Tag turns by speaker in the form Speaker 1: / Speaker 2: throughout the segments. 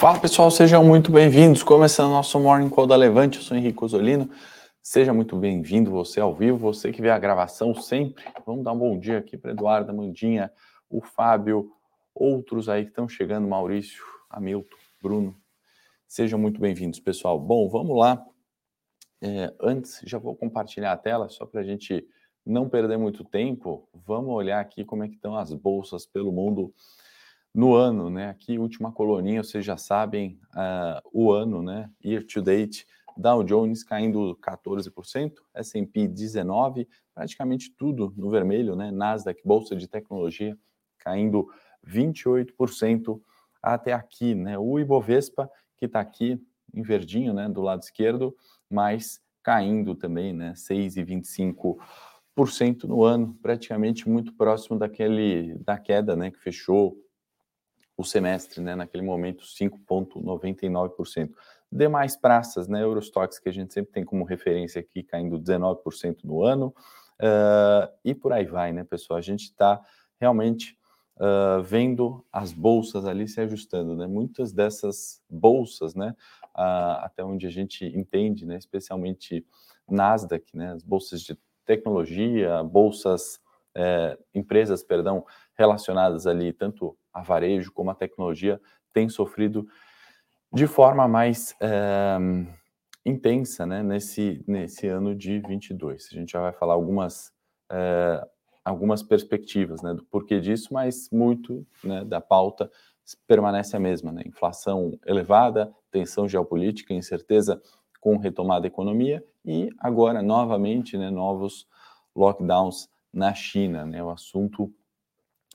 Speaker 1: Fala pessoal, sejam muito bem-vindos. Começando nosso Morning Call da Levante, eu sou Henrique Osolino. Seja muito bem-vindo, você ao vivo, você que vê a gravação sempre. Vamos dar um bom dia aqui para Eduardo, Mandinha, o Fábio, outros aí que estão chegando, Maurício, Hamilton, Bruno. Sejam muito bem-vindos, pessoal. Bom, vamos lá. É, antes, já vou compartilhar a tela só para a gente não perder muito tempo. Vamos olhar aqui como é que estão as bolsas pelo mundo no ano, né? Aqui, última coluninha, vocês já sabem uh, o ano, né? Year to date, Dow Jones caindo 14%, S&P 19%, praticamente tudo no vermelho, né? Nasdaq, Bolsa de Tecnologia, caindo 28% até aqui, né? O Ibovespa, que está aqui em verdinho, né? Do lado esquerdo, mas caindo também, né? 6,25% no ano, praticamente muito próximo daquele da queda, né? Que fechou o semestre, né, naquele momento 5,99%. Demais praças, né, Eurostox, que a gente sempre tem como referência aqui, caindo 19% no ano, uh, e por aí vai, né, pessoal? A gente está realmente uh, vendo as bolsas ali se ajustando, né? Muitas dessas bolsas, né, uh, até onde a gente entende, né, especialmente Nasdaq, né, as bolsas de tecnologia, bolsas, eh, empresas, perdão, relacionadas ali tanto a varejo como a tecnologia têm sofrido de forma mais é, intensa né, nesse, nesse ano de 22. A gente já vai falar algumas, é, algumas perspectivas né, do porquê disso, mas muito né, da pauta permanece a mesma. Né? Inflação elevada, tensão geopolítica, incerteza com retomada da economia e agora, novamente, né, novos lockdowns na China. Né? O assunto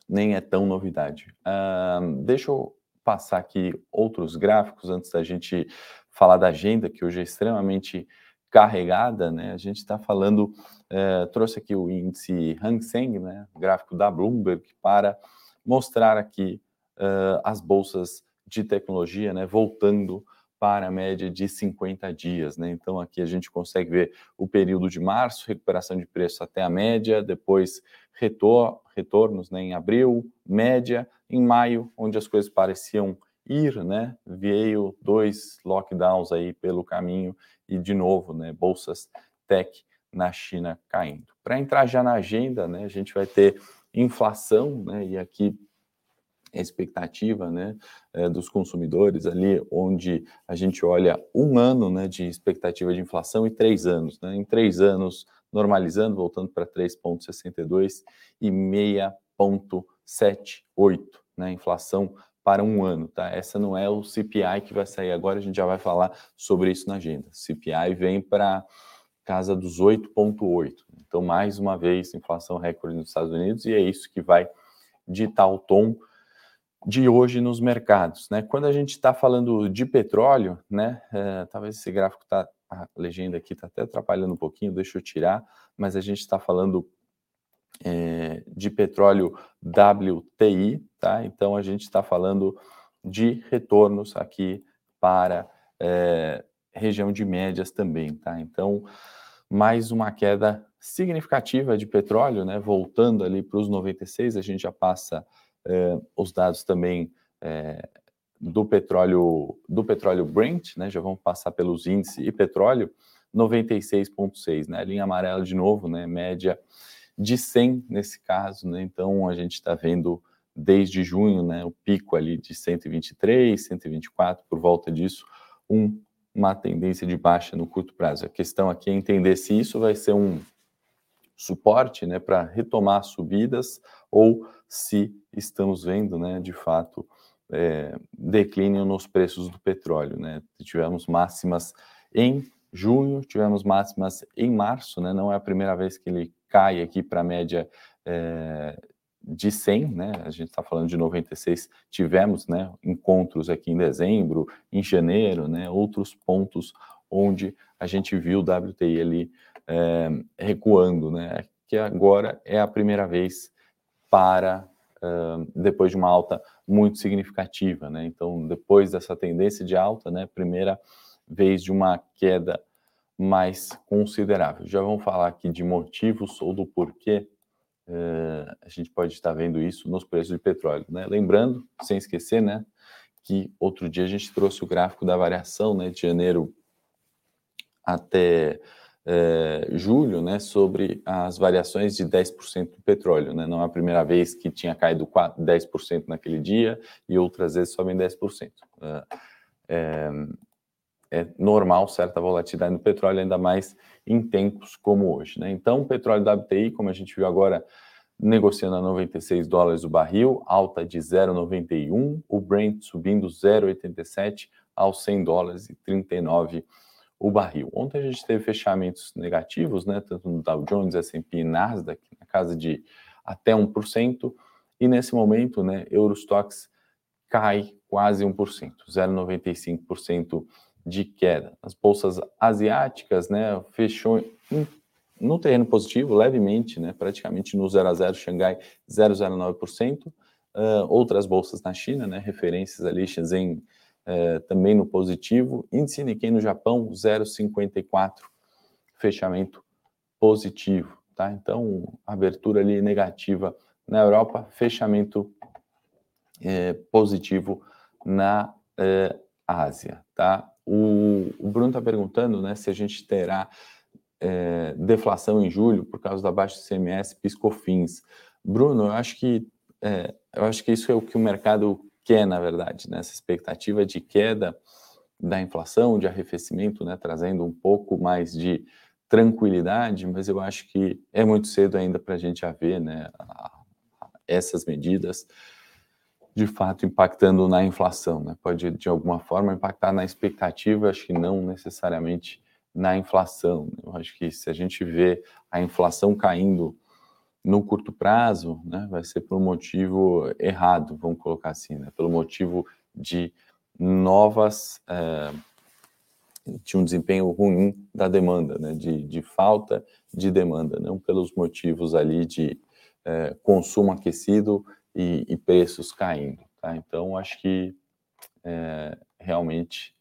Speaker 1: nem é tão novidade. Uh, deixa eu passar aqui outros gráficos antes da gente falar da agenda, que hoje é extremamente carregada, né? A gente está falando, uh, trouxe aqui o índice Hang Seng, né? Gráfico da Bloomberg, para mostrar aqui uh, as bolsas de tecnologia, né? Voltando para a média de 50 dias, né? Então aqui a gente consegue ver o período de março, recuperação de preço até a média, depois retor retornos né, em abril, média, em maio, onde as coisas pareciam ir, né? Veio dois lockdowns aí pelo caminho e de novo, né, bolsas tech na China caindo. Para entrar já na agenda, né, a gente vai ter inflação, né, e aqui expectativa né, é, dos consumidores ali, onde a gente olha um ano né, de expectativa de inflação e três anos. Né? Em três anos, normalizando, voltando para 3,62 e 6,78, né? Inflação para um ano, tá? Essa não é o CPI que vai sair agora, a gente já vai falar sobre isso na agenda. CPI vem para casa dos 8,8. Então, mais uma vez, inflação recorde nos Estados Unidos, e é isso que vai ditar o tom de hoje nos mercados, né? Quando a gente está falando de petróleo, né? É, talvez esse gráfico está a legenda aqui está até atrapalhando um pouquinho, deixa eu tirar, mas a gente está falando é, de petróleo WTI, tá? Então a gente está falando de retornos aqui para é, região de médias também, tá? Então, mais uma queda significativa de petróleo, né? Voltando ali para os 96, a gente já passa os dados também é, do petróleo do petróleo Brent, né? Já vamos passar pelos índices e petróleo 96.6, né? Linha amarela de novo, né? Média de 100 nesse caso, né? Então a gente está vendo desde junho, né? O pico ali de 123, 124 por volta disso, um, uma tendência de baixa no curto prazo. A questão aqui é entender se isso vai ser um suporte, né? Para retomar subidas ou se estamos vendo, né? De fato é, declínio nos preços do petróleo. Né? Tivemos máximas em junho, tivemos máximas em março, né? não é a primeira vez que ele cai aqui para a média é, de 100, né? a gente está falando de 96, tivemos né, encontros aqui em dezembro, em janeiro, né, outros pontos onde a gente viu o WTI ali é, recuando, né? que agora é a primeira vez para depois de uma alta muito significativa, né? Então, depois dessa tendência de alta, né, primeira vez de uma queda mais considerável. Já vamos falar aqui de motivos ou do porquê uh, a gente pode estar vendo isso nos preços de petróleo, né? Lembrando, sem esquecer, né, que outro dia a gente trouxe o gráfico da variação, né, de janeiro até é, julho, né, sobre as variações de 10% do petróleo. Né? Não é a primeira vez que tinha caído 4, 10% naquele dia e outras vezes sobem 10%. É, é, é normal certa volatilidade no petróleo, ainda mais em tempos como hoje. Né? Então, o petróleo WTI, como a gente viu agora, negociando a 96 dólares o barril, alta de 0,91, o Brent subindo 0,87 aos 100 dólares e 39 o barril. Ontem a gente teve fechamentos negativos, né, tanto no Dow Jones, S&P e Nasdaq, na casa de até 1%, e nesse momento, né, Eurostox cai quase 1%, 0,95% de queda. As bolsas asiáticas, né, fechou em, no terreno positivo, levemente, né, praticamente no 0 a 0, Xangai 0,09%, uh, outras bolsas na China, né, referências ali, Shenzhen é, também no positivo. Índice Nikkei no Japão, 0,54, fechamento positivo, tá? Então, abertura ali negativa na Europa, fechamento é, positivo na é, Ásia, tá? O, o Bruno está perguntando, né, se a gente terá deflação em julho por causa da baixa CMS, piscofins. Bruno, eu acho que é, eu acho que isso é o que o mercado quer, é, na verdade, né? expectativa de queda da inflação, de arrefecimento, né, trazendo um pouco mais de tranquilidade, mas eu acho que é muito cedo ainda para a gente ver né, essas medidas de fato impactando na inflação. Né? Pode, de alguma forma, impactar na expectativa, acho que não necessariamente na inflação. Eu acho que se a gente vê a inflação caindo no curto prazo, né, vai ser por um motivo errado, vamos colocar assim, né, pelo motivo de novas, é, de um desempenho ruim da demanda, né, de, de falta de demanda, não pelos motivos ali de é, consumo aquecido e, e, preços caindo. Tá? Então, acho que é, realmente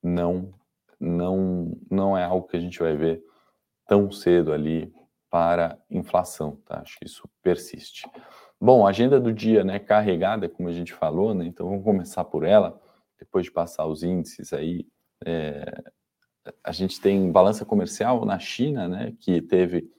Speaker 1: não, não, não é algo que a gente vai ver tão cedo ali para inflação, tá? Acho que isso persiste. Bom, agenda do dia, né, carregada, como a gente falou, né? Então vamos começar por ela, depois de passar os índices aí. É, a gente tem balança comercial na China, né, que teve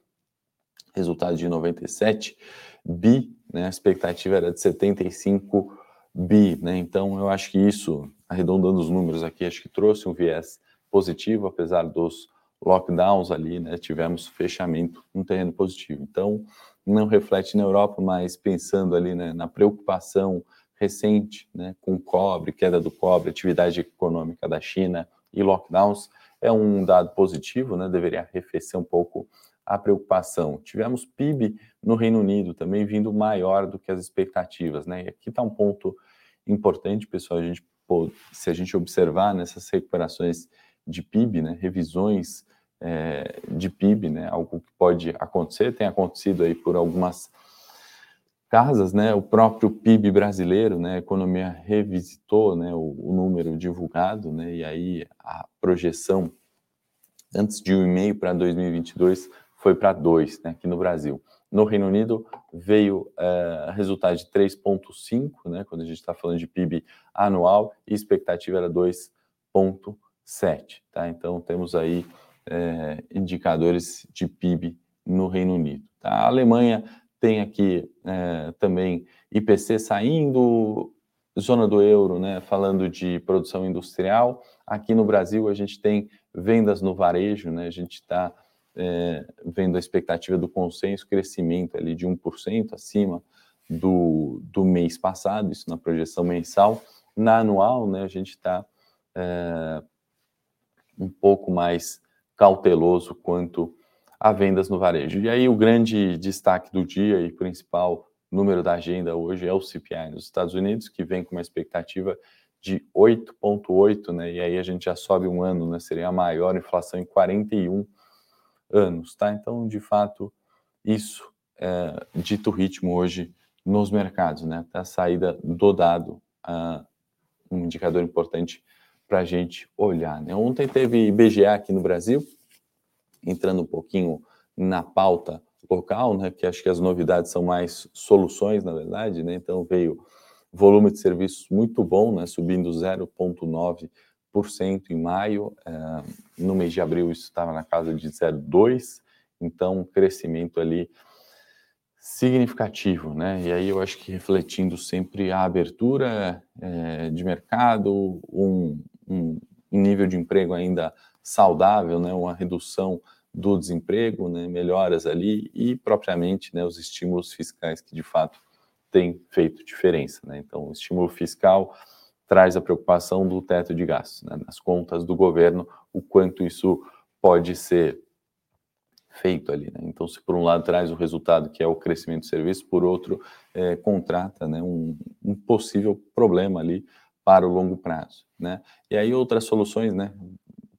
Speaker 1: resultado de 97 bi, né? A expectativa era de 75 bi, né? Então eu acho que isso, arredondando os números aqui, acho que trouxe um viés positivo, apesar dos lockdowns ali, né, tivemos fechamento no terreno positivo. Então, não reflete na Europa, mas pensando ali né, na preocupação recente né, com cobre, queda do cobre, atividade econômica da China e lockdowns, é um dado positivo, né, deveria arrefecer um pouco a preocupação. Tivemos PIB no Reino Unido também vindo maior do que as expectativas. Né, e aqui está um ponto importante, pessoal, a gente, se a gente observar nessas recuperações de PIB, né, revisões é, de PIB, né, algo que pode acontecer, tem acontecido aí por algumas casas, né, o próprio PIB brasileiro, né, a economia revisitou, né, o, o número divulgado, né, e aí a projeção antes de 1,5 para 2022 foi para 2, né, aqui no Brasil. No Reino Unido veio é, resultado de 3,5, né, quando a gente está falando de PIB anual, e expectativa era 2,5 7, tá? Então temos aí é, indicadores de PIB no Reino Unido. Tá? A Alemanha tem aqui é, também IPC saindo, zona do euro, né? Falando de produção industrial. Aqui no Brasil a gente tem vendas no varejo, né? A gente está é, vendo a expectativa do consenso, crescimento ali de 1% acima do, do mês passado, isso na projeção mensal. Na anual, né, a gente está é, um pouco mais cauteloso quanto a vendas no varejo. E aí o grande destaque do dia e principal número da agenda hoje é o CPI nos Estados Unidos, que vem com uma expectativa de 8,8, né? E aí a gente já sobe um ano, né? Seria a maior inflação em 41 anos, tá? Então, de fato, isso é dito ritmo hoje nos mercados, né? A saída do dado, uh, um indicador importante para a gente olhar. Né? Ontem teve IBGA aqui no Brasil, entrando um pouquinho na pauta local, né, que acho que as novidades são mais soluções, na verdade, né? Então veio volume de serviços muito bom, né, subindo 0,9% em maio, é, no mês de abril isso estava na casa de 0,2%, então um crescimento ali significativo, né? E aí eu acho que refletindo sempre a abertura é, de mercado, um, um, nível de emprego ainda saudável, né? Uma redução do desemprego, né? Melhoras ali e propriamente, né? Os estímulos fiscais que de fato têm feito diferença, né? Então, o estímulo fiscal traz a preocupação do teto de gastos, né? Nas contas do governo, o quanto isso pode ser feito ali. Né? Então, se por um lado traz o resultado que é o crescimento do serviço, por outro é, contrata né, um, um, possível problema ali para o longo prazo. Né? E aí outras soluções, né,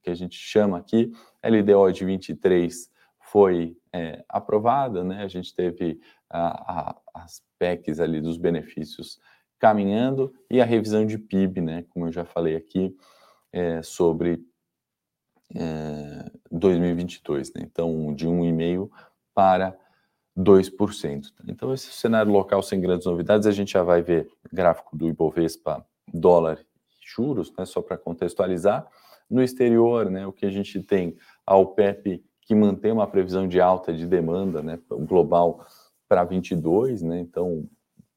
Speaker 1: que a gente chama aqui, LDO de 23 foi é, aprovada, né? A gente teve a, a, as PECs ali dos benefícios caminhando e a revisão de PIB, né? Como eu já falei aqui, é, sobre é, 2022, né? então de 1,5% para 2%. Então, esse cenário local sem grandes novidades, a gente já vai ver gráfico do Ibovespa, dólar e juros, né? só para contextualizar. No exterior, né, o que a gente tem, a OPEP que mantém uma previsão de alta de demanda né, global para 22, né, então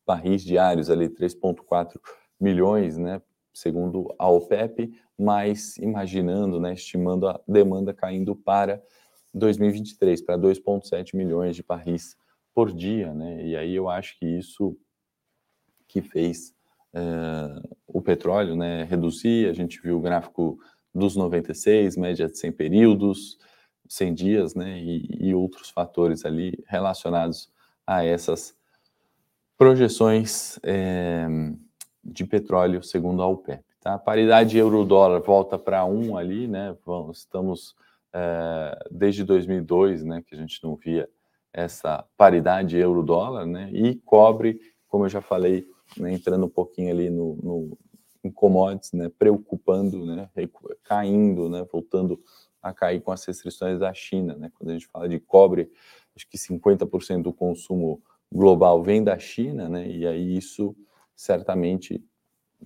Speaker 1: barris diários ali 3,4 milhões, né, segundo a OPEP, mas imaginando, né, estimando a demanda caindo para 2023, para 2,7 milhões de barris por dia, né? E aí eu acho que isso que fez é, o petróleo, né, reduzir. A gente viu o gráfico dos 96, média de 100 períodos, 100 dias, né, e, e outros fatores ali relacionados a essas projeções é, de petróleo segundo a OPEP. Tá? A paridade euro-dólar volta para um ali, né? Estamos é, desde 2002, né, que a gente não via essa paridade euro-dólar, né? E cobre, como eu já falei, né, entrando um pouquinho ali no, no em commodities, né, preocupando, né, caindo, né, voltando a cair com as restrições da China, né? Quando a gente fala de cobre, acho que 50% do consumo global vem da China, né? E aí isso certamente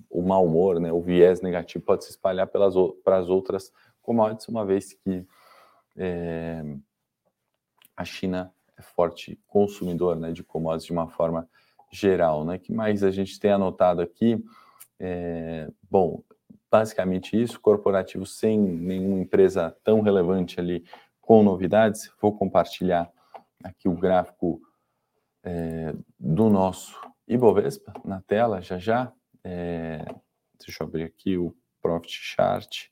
Speaker 1: o mau humor, né, o viés negativo pode se espalhar pelas, para as outras commodities, uma vez que é, a China é forte consumidor né, de commodities de uma forma geral. Né? que mais a gente tem anotado aqui? É, bom, basicamente isso, corporativo sem nenhuma empresa tão relevante ali com novidades. Vou compartilhar aqui o gráfico é, do nosso Ibovespa na tela já já. É, deixa eu abrir aqui o Profit Chart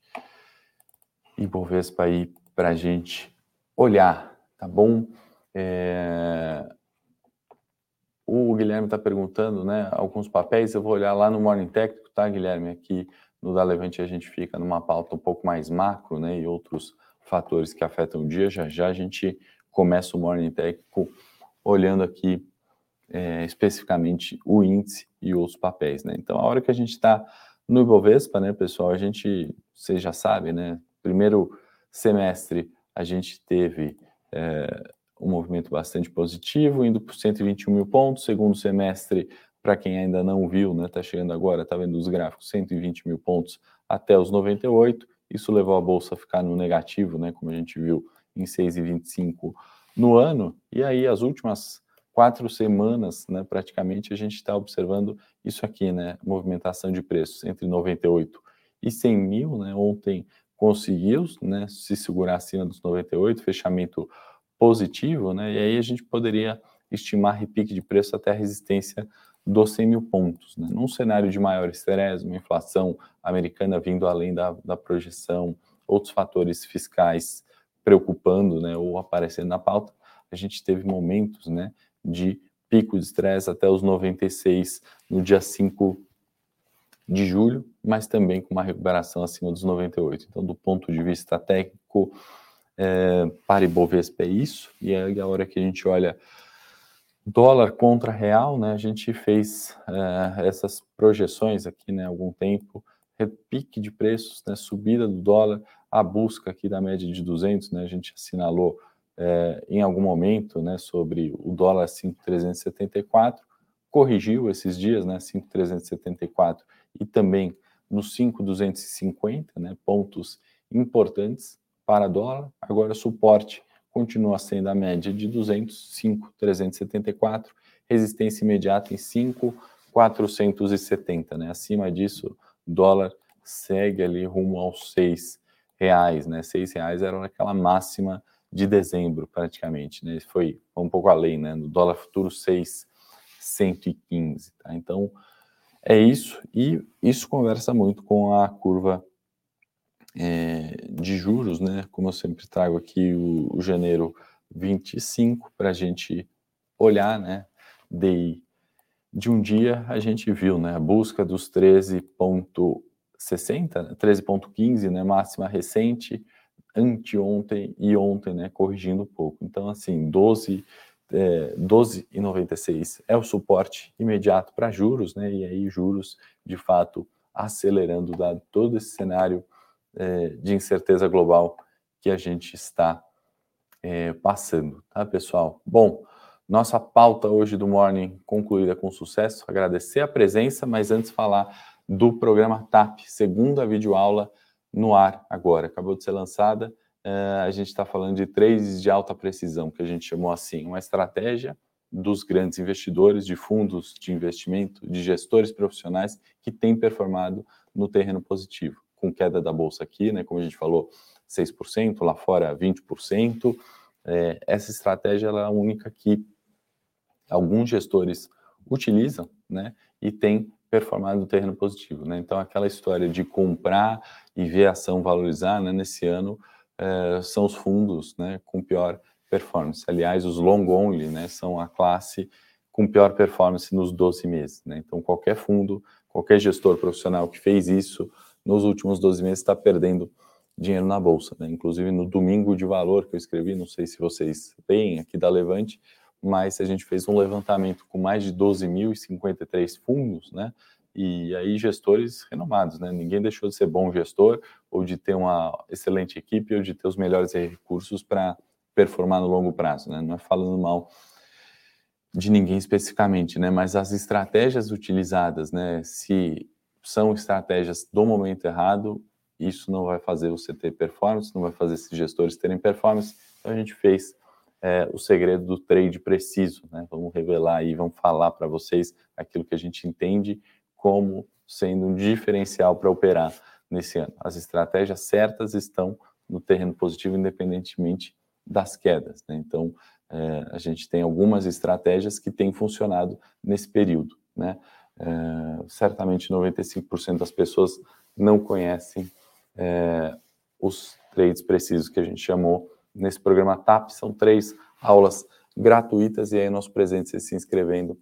Speaker 1: e Bovespa aí para a gente olhar, tá bom? É, o Guilherme está perguntando, né, alguns papéis, eu vou olhar lá no Morning Técnico, tá, Guilherme? Aqui no Da Levante a gente fica numa pauta um pouco mais macro, né, e outros fatores que afetam o dia. Já já a gente começa o Morning Técnico olhando aqui é, especificamente o índice e os papéis, né? Então, a hora que a gente está no Ibovespa, né, pessoal, a gente, vocês já sabem, né? Primeiro semestre a gente teve é, um movimento bastante positivo, indo por 121 mil pontos. Segundo semestre, para quem ainda não viu, né, tá chegando agora, tá vendo os gráficos, 120 mil pontos até os 98. Isso levou a bolsa a ficar no negativo, né, como a gente viu em 6,25 no ano. E aí as últimas quatro semanas, né, praticamente, a gente está observando isso aqui, né, movimentação de preços entre 98 e 100 mil, né, ontem conseguiu, né, se segurar acima dos 98, fechamento positivo, né, e aí a gente poderia estimar repique de preço até a resistência dos 100 mil pontos. Né? Num cenário de maior estresse, uma inflação americana vindo além da, da projeção, outros fatores fiscais preocupando né, ou aparecendo na pauta, a gente teve momentos né, de pico de estresse até os 96 no dia 5 de julho, mas também com uma recuperação acima dos 98. Então, do ponto de vista técnico, é, para Ibovespa é isso, e aí a hora que a gente olha dólar contra real, né, a gente fez é, essas projeções aqui, né, algum tempo, repique de preços, né, subida do dólar, a busca aqui da média de 200, né, a gente assinalou é, em algum momento né, sobre o dólar 5,374, corrigiu esses dias, né, 5,374 e também nos 5,250, né, pontos importantes para dólar. Agora, suporte continua sendo a média de 200, 5,374, resistência imediata em 5,470, né, acima disso, dólar segue ali rumo aos 6 reais, né, 6 reais era aquela máxima de dezembro, praticamente, né, foi um pouco além, né, no dólar futuro 6 115. Tá? Então, é isso, e isso conversa muito com a curva é, de juros, né? Como eu sempre trago aqui o, o janeiro 25 para a gente olhar, né? De, de um dia a gente viu, né? A busca dos 13,60, 13,15, né? Máxima recente, anteontem e ontem, né? Corrigindo um pouco. Então, assim, 12 é, 12,96 é o suporte imediato para juros, né? E aí juros de fato acelerando dado todo esse cenário é, de incerteza global que a gente está é, passando, tá, pessoal? Bom, nossa pauta hoje do Morning concluída com sucesso. Agradecer a presença, mas antes falar do programa TAP, segunda videoaula no ar agora. Acabou de ser lançada uh, a gente está falando de trades de alta precisão, que a gente chamou assim, uma estratégia dos grandes investidores, de fundos de investimento, de gestores profissionais que têm performado no terreno positivo, com queda da bolsa aqui, né, como a gente falou, 6%, lá fora 20%. É, essa estratégia é a única que alguns gestores utilizam, né, e tem performado no terreno positivo, né? Então aquela história de comprar e ver a ação valorizar, né, nesse ano é, são os fundos né, com pior performance. Aliás, os long only né, são a classe com pior performance nos 12 meses. Né? Então, qualquer fundo, qualquer gestor profissional que fez isso nos últimos 12 meses está perdendo dinheiro na bolsa. Né? Inclusive, no domingo de valor que eu escrevi, não sei se vocês veem aqui da Levante, mas a gente fez um levantamento com mais de 12.053 fundos, né? e aí gestores renomados, né? Ninguém deixou de ser bom gestor ou de ter uma excelente equipe ou de ter os melhores recursos para performar no longo prazo, né? Não é falando mal de ninguém especificamente, né? Mas as estratégias utilizadas, né? Se são estratégias do momento errado, isso não vai fazer você ter performance, não vai fazer esses gestores terem performance. Então a gente fez é, o segredo do trade preciso, né? Vamos revelar aí, vamos falar para vocês aquilo que a gente entende como sendo um diferencial para operar nesse ano. As estratégias certas estão no terreno positivo, independentemente das quedas. Né? Então, é, a gente tem algumas estratégias que têm funcionado nesse período. Né? É, certamente 95% das pessoas não conhecem é, os trades precisos que a gente chamou nesse programa TAP. São três aulas gratuitas e aí nosso presente, você se inscrevendo,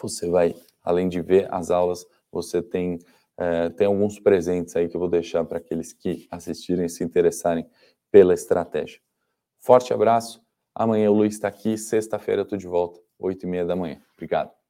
Speaker 1: você vai além de ver as aulas, você tem, é, tem alguns presentes aí que eu vou deixar para aqueles que assistirem e se interessarem pela estratégia. Forte abraço. Amanhã o Luiz está aqui. Sexta-feira eu estou de volta, oito e meia da manhã. Obrigado.